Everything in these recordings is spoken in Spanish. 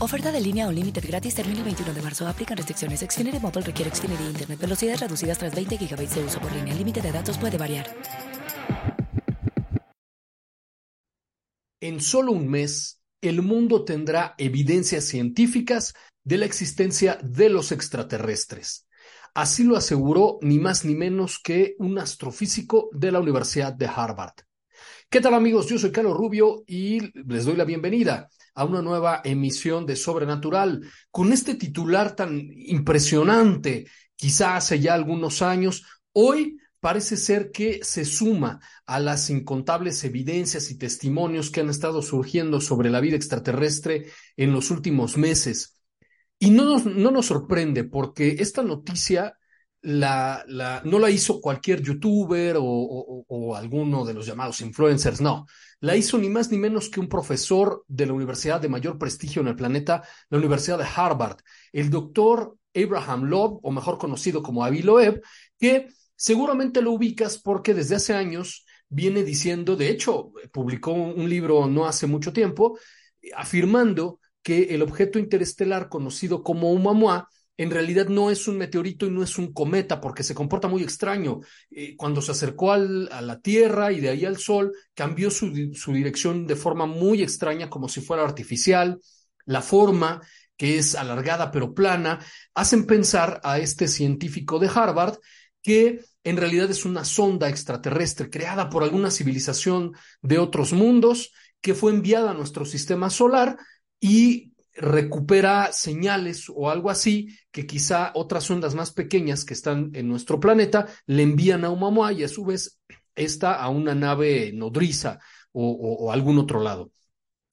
Oferta de línea o límite gratis termina el 21 de marzo. Aplican restricciones. Xfinity Mobile requiere Xfinity Internet. Velocidades reducidas tras 20 GB de uso por línea. El límite de datos puede variar. En solo un mes, el mundo tendrá evidencias científicas de la existencia de los extraterrestres. Así lo aseguró ni más ni menos que un astrofísico de la Universidad de Harvard. ¿Qué tal amigos? Yo soy Carlos Rubio y les doy la bienvenida a una nueva emisión de Sobrenatural con este titular tan impresionante, quizá hace ya algunos años. Hoy parece ser que se suma a las incontables evidencias y testimonios que han estado surgiendo sobre la vida extraterrestre en los últimos meses. Y no nos, no nos sorprende porque esta noticia la, la, no la hizo cualquier youtuber o, o, alguno de los llamados influencers, no. La hizo ni más ni menos que un profesor de la universidad de mayor prestigio en el planeta, la Universidad de Harvard, el doctor Abraham Loeb, o mejor conocido como Avi Loeb, que seguramente lo ubicas porque desde hace años viene diciendo, de hecho, publicó un libro no hace mucho tiempo, afirmando que el objeto interestelar conocido como Oumuamua en realidad no es un meteorito y no es un cometa porque se comporta muy extraño. Eh, cuando se acercó a la Tierra y de ahí al Sol, cambió su dirección de forma muy extraña, como si fuera artificial. La forma, que es alargada pero plana, hacen pensar a este científico de Harvard que en realidad es una sonda extraterrestre creada por alguna civilización de otros mundos que fue enviada a nuestro sistema solar y recupera señales o algo así que quizá otras ondas más pequeñas que están en nuestro planeta le envían a Oumuamua y a su vez esta a una nave nodriza o, algún otro lado.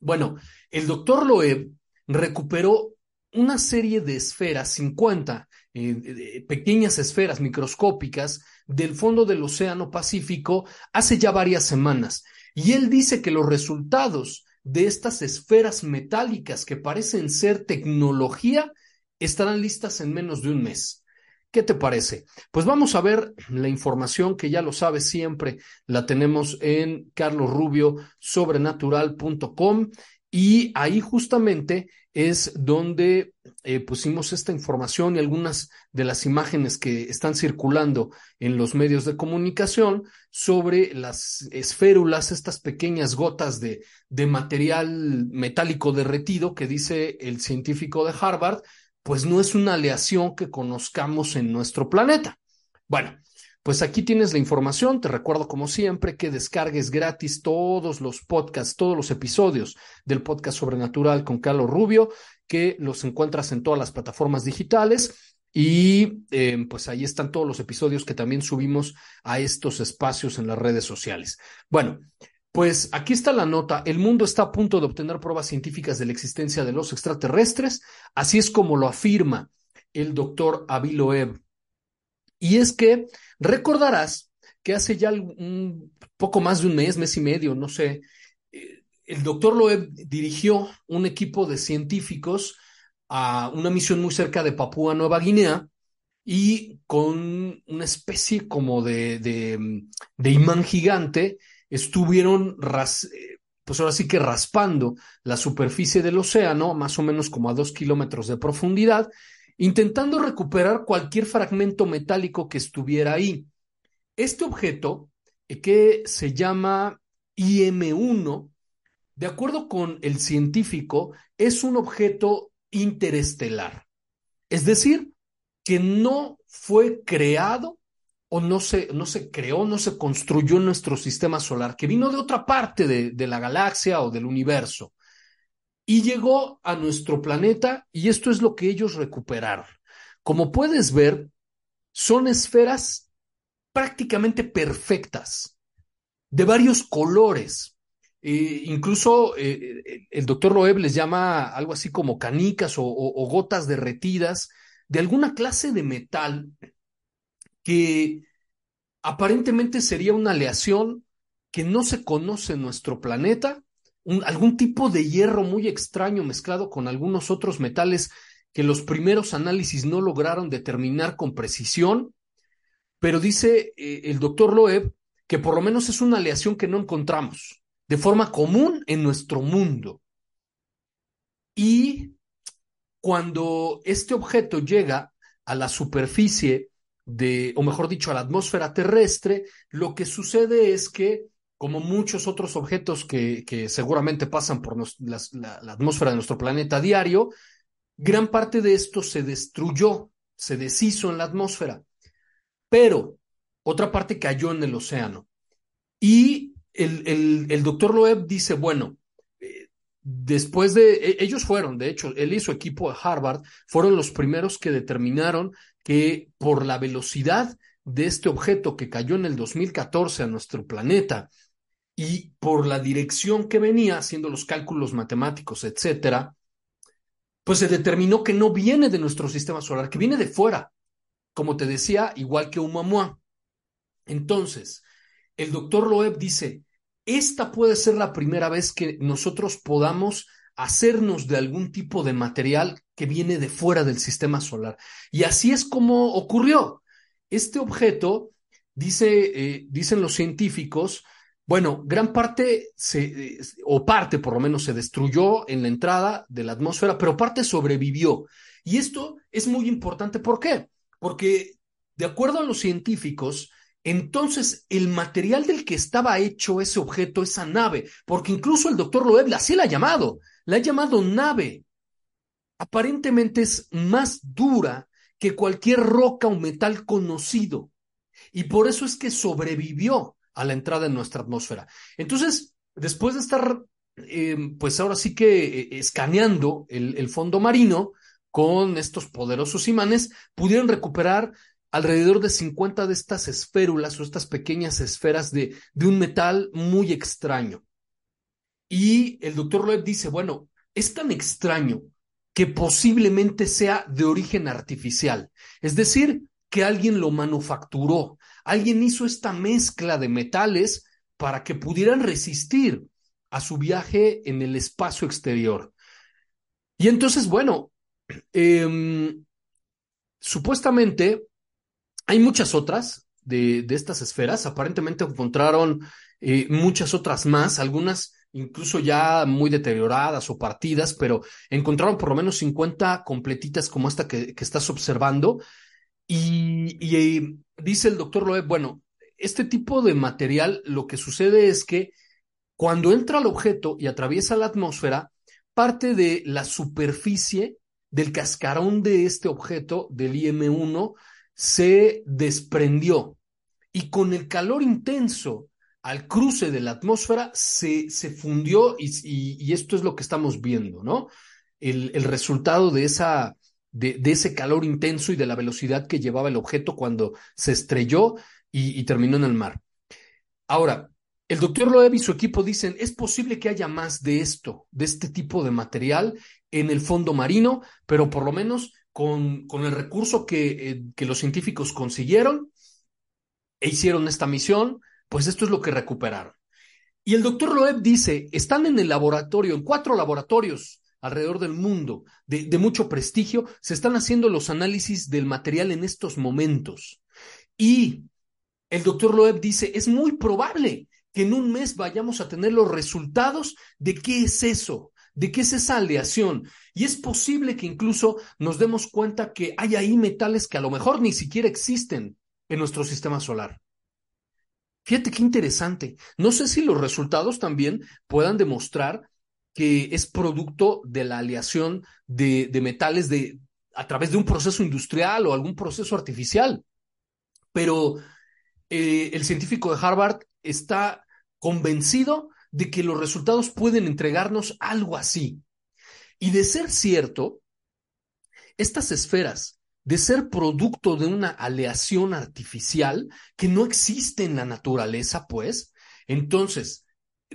Bueno, el doctor Loeb recuperó una serie de esferas, 50 eh, pequeñas esferas microscópicas del fondo del Océano Pacífico hace ya varias semanas. Y él dice que los resultados de estas esferas metálicas que parecen ser tecnología estarán listas en menos de un mes. ¿Qué te parece? Pues vamos a ver la información que ya lo sabes siempre, la tenemos en carlosrubiosobrenatural.com y ahí justamente es donde eh, pusimos esta información y algunas de las imágenes que están circulando en los medios de comunicación sobre las esférulas, estas pequeñas gotas de, de material metálico derretido que dice el científico de Harvard, pues no es una aleación que conozcamos en nuestro planeta. Bueno, pues aquí tienes la información. Te recuerdo, como siempre, que descargues gratis todos los podcasts, todos los episodios del podcast Sobrenatural con Carlos Rubio, que los encuentras en todas las plataformas digitales. Y eh, pues ahí están todos los episodios que también subimos a estos espacios en las redes sociales. Bueno, pues aquí está la nota. El mundo está a punto de obtener pruebas científicas de la existencia de los extraterrestres. Así es como lo afirma el doctor Aviloev. Y es que recordarás que hace ya un poco más de un mes, mes y medio, no sé, eh, el doctor Loeb dirigió un equipo de científicos a una misión muy cerca de Papúa Nueva Guinea y con una especie como de, de, de imán gigante estuvieron eh, pues ahora sí que raspando la superficie del océano, más o menos como a dos kilómetros de profundidad, intentando recuperar cualquier fragmento metálico que estuviera ahí. Este objeto, eh, que se llama IM1, de acuerdo con el científico, es un objeto interestelar. Es decir, que no fue creado o no se, no se creó, no se construyó en nuestro sistema solar, que vino de otra parte de, de la galaxia o del universo y llegó a nuestro planeta y esto es lo que ellos recuperaron. Como puedes ver, son esferas prácticamente perfectas, de varios colores. Eh, incluso eh, el doctor Loeb les llama algo así como canicas o, gotas derretidas de alguna clase de metal que aparentemente sería una aleación que no se conoce en nuestro planeta algún tipo de hierro muy extraño mezclado con algunos otros metales que los primeros análisis no lograron determinar con precisión, pero dice eh, el doctor Loeb que por lo menos es una aleación que no encontramos de forma común en nuestro mundo. Y cuando este objeto llega a la superficie de, o mejor dicho, a la atmósfera terrestre, lo que sucede es que como muchos otros objetos que, seguramente pasan por la, atmósfera de nuestro planeta diario, gran parte de esto se destruyó, se deshizo en la atmósfera, pero otra parte cayó en el océano. Y el doctor Loeb dice, bueno, eh, después de, e, ellos fueron, de hecho, él y su equipo de Harvard fueron los primeros que determinaron que por la velocidad de este objeto que cayó en el 2014 a nuestro planeta y por la dirección que venía haciendo los cálculos matemáticos, etcétera, pues se determinó que no viene de nuestro sistema solar, que viene de fuera, como te decía, igual que Oumuamua. Entonces, el doctor Loeb dice, esta puede ser la primera vez que nosotros podamos hacernos de algún tipo de material que viene de fuera del sistema solar. Y así es como ocurrió. Este objeto, dice, eh, dicen los científicos, bueno, gran parte se, o parte por lo menos se destruyó en la entrada de la atmósfera, pero parte sobrevivió. Y esto es muy importante. ¿Por qué? Porque de acuerdo a los científicos, entonces el material del que estaba hecho ese objeto, esa nave, porque incluso el doctor Loeb así la ha llamado, la ha llamado nave, aparentemente es más dura que cualquier roca o metal conocido. Y por eso es que sobrevivió a la entrada en nuestra atmósfera. Entonces, después de estar, eh, pues ahora sí que eh, escaneando el, el, fondo marino con estos poderosos imanes, pudieron recuperar alrededor de 50 de estas esférulas o estas pequeñas esferas de, de un metal muy extraño. Y el doctor Loeb dice, bueno, es tan extraño que posiblemente sea de origen artificial, es decir, que alguien lo manufacturó, Alguien hizo esta mezcla de metales para que pudieran resistir a su viaje en el espacio exterior. Y entonces, bueno, eh, supuestamente hay muchas otras de, estas esferas. Aparentemente encontraron eh, muchas otras más, algunas incluso ya muy deterioradas o partidas, pero encontraron por lo menos 50 completitas como esta que estás observando. Y, y, dice el doctor Loeb, bueno, este tipo de material lo que sucede es que cuando entra el objeto y atraviesa la atmósfera, parte de la superficie del cascarón de este objeto, del IM-1, se desprendió. Y con el calor intenso al cruce de la atmósfera se, se fundió y, y, y, esto es lo que estamos viendo, ¿no? El, el resultado de esa, de, ese calor intenso y de la velocidad que llevaba el objeto cuando se estrelló y, y terminó en el mar. Ahora, el doctor Loeb y su equipo dicen, es posible que haya más de esto, de este tipo de material en el fondo marino, pero por lo menos con, con el recurso que, eh, que los científicos consiguieron e hicieron esta misión, pues esto es lo que recuperaron. Y el doctor Loeb dice, están en el laboratorio, en cuatro laboratorios alrededor del mundo de, mucho prestigio, se están haciendo los análisis del material en estos momentos. Y el doctor Loeb dice, es muy probable que en un mes vayamos a tener los resultados de qué es eso, de qué es esa aleación. Y es posible que incluso nos demos cuenta que hay ahí metales que a lo mejor ni siquiera existen en nuestro sistema solar. Fíjate qué interesante. No sé si los resultados también puedan demostrar que es producto de la aleación de, metales de, a través de un proceso industrial o algún proceso artificial. Pero eh, el científico de Harvard está convencido de que los resultados pueden entregarnos algo así. Y de ser cierto, estas esferas, de ser producto de una aleación artificial que no existe en la naturaleza, pues, entonces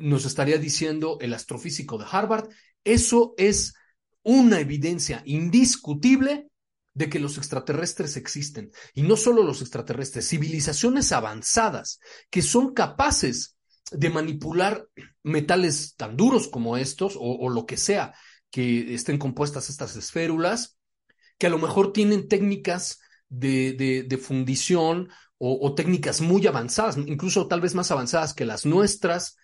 nos estaría diciendo el astrofísico de Harvard, eso es una evidencia indiscutible de que los extraterrestres existen. Y no solo los extraterrestres, civilizaciones avanzadas que son capaces de manipular metales tan duros como estos o, lo que sea que estén compuestas estas esférulas, que a lo mejor tienen técnicas de, fundición o, o, técnicas muy avanzadas, incluso tal vez más avanzadas que las nuestras,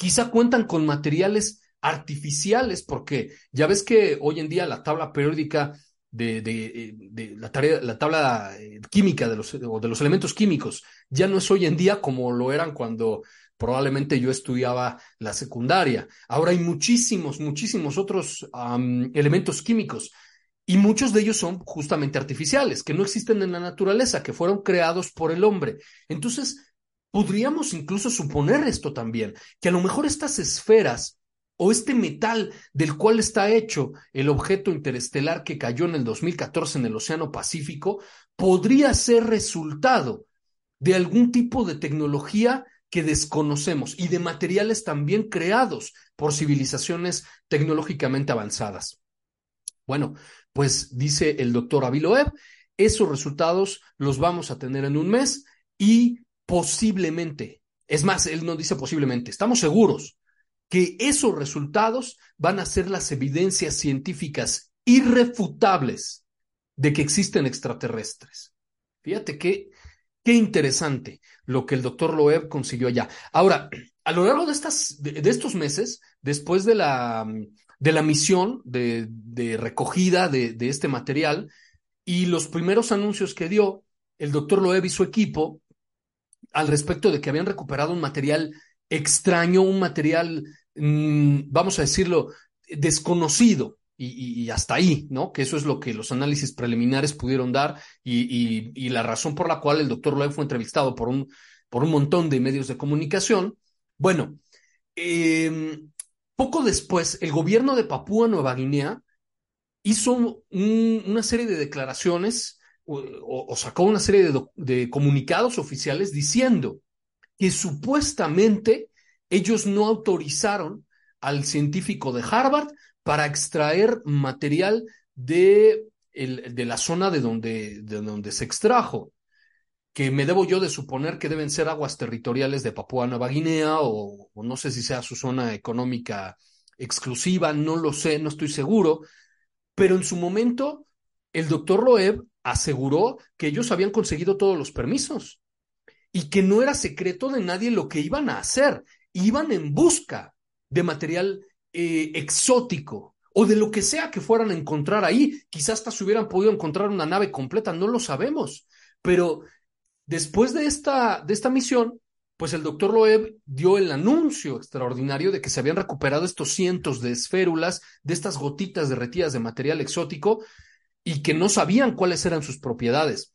quizá cuentan con materiales artificiales, porque ya ves que hoy en día la tabla periódica de, de, la, tarea, la tabla eh, química de los, de los elementos químicos ya no es hoy en día como lo eran cuando probablemente yo estudiaba la secundaria. Ahora hay muchísimos, muchísimos otros elementos químicos y muchos de ellos son justamente artificiales, que no existen en la naturaleza, que fueron creados por el hombre. Entonces, podríamos incluso suponer esto también, que a lo mejor estas esferas o este metal del cual está hecho el objeto interestelar que cayó en el 2014 en el Océano Pacífico, podría ser resultado de algún tipo de tecnología que desconocemos y de materiales también creados por civilizaciones tecnológicamente avanzadas. Bueno, pues dice el doctor Aviloev, esos resultados los vamos a tener en un mes y posiblemente, es más, él no dice posiblemente, estamos seguros que esos resultados van a ser las evidencias científicas irrefutables de que existen extraterrestres. Fíjate qué, qué interesante lo que el doctor Loeb consiguió allá. Ahora, a lo largo de, estas, de, estos meses, después de la, de la misión de, de recogida de, de, este material y los primeros anuncios que dio el doctor Loeb y su equipo al respecto de que habían recuperado un material extraño, un material Mm, vamos a decirlo, desconocido. Y, hasta ahí, ¿no? Que eso es lo que los análisis preliminares pudieron dar y, la razón por la cual el doctor Loeb fue entrevistado por un, por un montón de medios de comunicación. Bueno, em, poco después, el gobierno de Papúa Nueva Guinea hizo una serie de declaraciones o, sacó una serie de comunicados oficiales diciendo que supuestamente ellos no autorizaron al científico de Harvard para extraer material de, el, de la zona de donde, de donde se extrajo, que me debo yo de suponer que deben ser aguas territoriales de Papúa Nueva Guinea o, o no sé si sea su zona económica exclusiva, no lo sé, no estoy seguro, pero en su momento el doctor Loeb aseguró que ellos habían conseguido todos los permisos y que no era secreto de nadie lo que iban a hacer iban en busca de material eh, exótico o de lo que sea que fueran a encontrar ahí. Quizás hasta se hubieran podido encontrar una nave completa, no lo sabemos. Pero después de esta, de esta misión, pues el doctor Loeb dio el anuncio extraordinario de que se habían recuperado estos cientos de esférulas, de estas gotitas derretidas de material exótico, y que no sabían cuáles eran sus propiedades.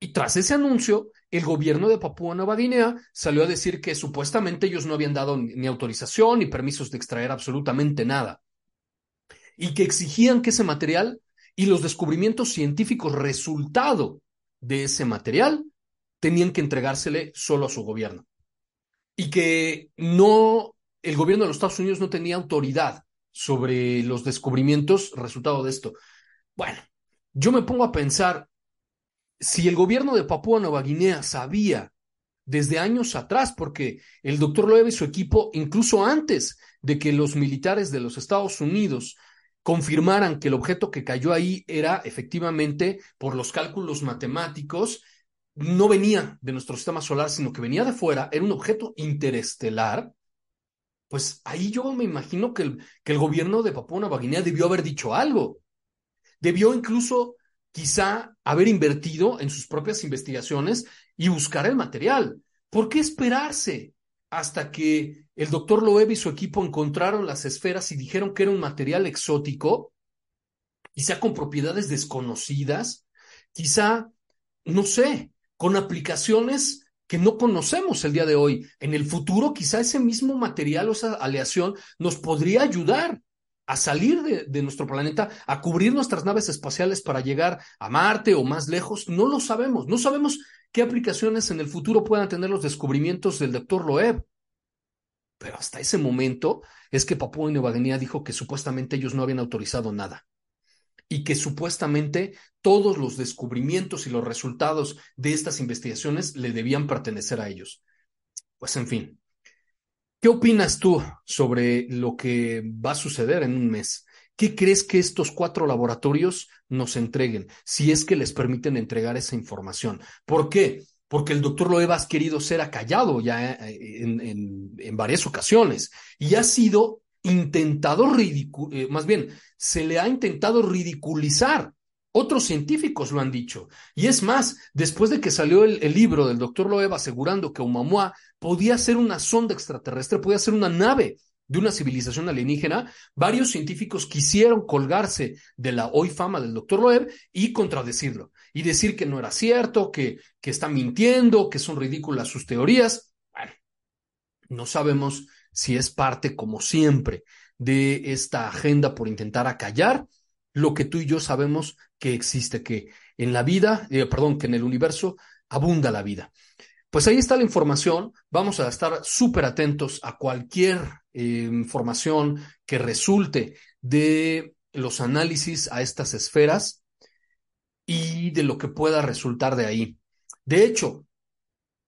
Y tras ese anuncio, el gobierno de Papúa Nueva Guinea salió a decir que supuestamente ellos no habían dado ni autorización ni permisos de extraer absolutamente nada. Y que exigían que ese material y los descubrimientos científicos resultado de ese material tenían que entregársele solo a su gobierno. Y que no, el gobierno de los Estados Unidos no tenía autoridad sobre los descubrimientos resultado de esto. Bueno, yo me pongo a pensar, si el gobierno de Papúa Nueva Guinea sabía desde años atrás, porque el doctor Loeb y su equipo, incluso antes de que los militares de los Estados Unidos confirmaran que el objeto que cayó ahí era efectivamente, por los cálculos matemáticos, no venía de nuestro sistema solar, sino que venía de fuera, era un objeto interestelar, pues ahí yo me imagino que el, que el gobierno de Papúa Nueva Guinea debió haber dicho algo. Debió incluso quizá haber invertido en sus propias investigaciones y buscar el material. ¿Por qué esperarse hasta que el doctor Loeb y su equipo encontraron las esferas y dijeron que era un material exótico, quizá con propiedades desconocidas, quizá, no sé, con aplicaciones que no conocemos el día de hoy. En el futuro, quizá ese mismo material o esa aleación nos podría ayudar a salir de, nuestro planeta, a cubrir nuestras naves espaciales para llegar a Marte o más lejos. No lo sabemos. No sabemos qué aplicaciones en el futuro puedan tener los descubrimientos del doctor Loeb. Pero hasta ese momento es que Papúa Nueva Guinea dijo que supuestamente ellos no habían autorizado nada y que supuestamente todos los descubrimientos y los resultados de estas investigaciones le debían pertenecer a ellos. Pues en fin, ¿qué opinas tú sobre lo que va a suceder en un mes? ¿Qué crees que estos cuatro laboratorios nos entreguen, si es que les permiten entregar esa información? ¿Por qué? Porque el doctor Loeb ha querido ser acallado ya eh, en, en, en varias ocasiones y ha sido intentado ridiculizar, eh, más bien, se le ha intentado ridiculizar. Otros científicos lo han dicho. Y es más, después de que salió el, libro del doctor Loeb asegurando que Oumuamua podía ser una sonda extraterrestre, podía ser una nave de una civilización alienígena, varios científicos quisieron colgarse de la hoy fama del doctor Loeb y contradecirlo. Y decir que no era cierto, que, que está mintiendo, que son ridículas sus teorías. Bueno, no sabemos si es parte, como siempre, de esta agenda por intentar acallar lo que tú y yo sabemos que existe, que en la vida, eh, perdón, que en el universo abunda la vida. Pues ahí está la información. Vamos a estar súper atentos a cualquier eh, información que resulte de los análisis a estas esferas y de lo que pueda resultar de ahí. De hecho,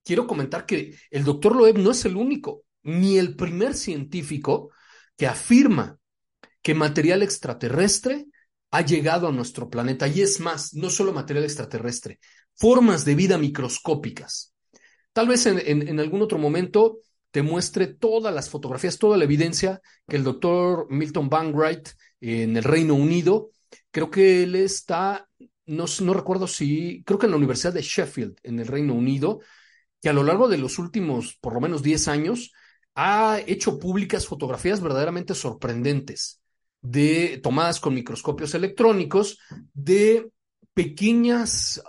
quiero comentar que el doctor Loeb no es el único ni el primer científico que afirma que material extraterrestre ha llegado a nuestro planeta. Y es más, no solo material extraterrestre, formas de vida microscópicas. Tal vez en, algún otro momento te muestre todas las fotografías, toda la evidencia que el doctor Milton Banwright en el Reino Unido, creo que él está, no, no recuerdo si, creo que en la Universidad de Sheffield, en el Reino Unido, que a lo largo de los últimos por lo menos 10 años ha hecho públicas fotografías verdaderamente sorprendentes de tomadas con microscopios electrónicos de pequeñas,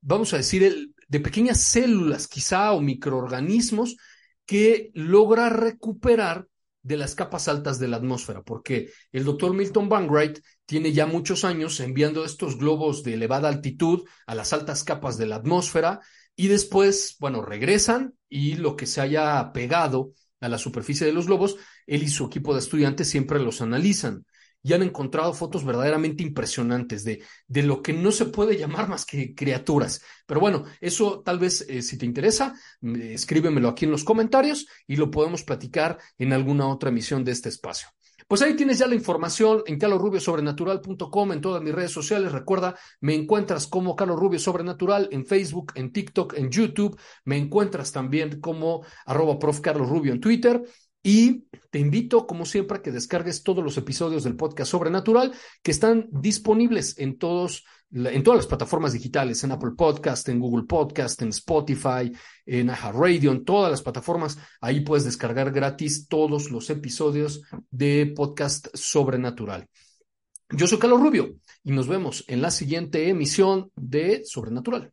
vamos a decir, de pequeñas células quizá o microorganismos que logra recuperar de las capas altas de la atmósfera, porque el doctor Milton Banwright tiene ya muchos años enviando estos globos de elevada altitud a las altas capas de la atmósfera y después, bueno, regresan y lo que se haya pegado a la superficie de los globos, él y su equipo de estudiantes siempre los analizan y han encontrado fotos verdaderamente impresionantes de, de lo que no se puede llamar más que criaturas. Pero bueno, eso tal vez eh, si te interesa, escríbemelo aquí en los comentarios y lo podemos platicar en alguna otra emisión de este espacio. Pues ahí tienes ya la información en calorrubiosobrenatural.com, en todas mis redes sociales. Recuerda, me encuentras como Carlos Rubio Sobrenatural en Facebook, en TikTok, en YouTube. Me encuentras también como arroba prof. Carlos Rubio en Twitter. Y te invito, como siempre, a que descargues todos los episodios del podcast Sobrenatural que están disponibles en todos en todas las plataformas digitales, en Apple Podcast, en Google Podcast, en Spotify, en Radio, en todas las plataformas. Ahí puedes descargar gratis todos los episodios de podcast sobrenatural. Yo soy Carlos Rubio y nos vemos en la siguiente emisión de Sobrenatural.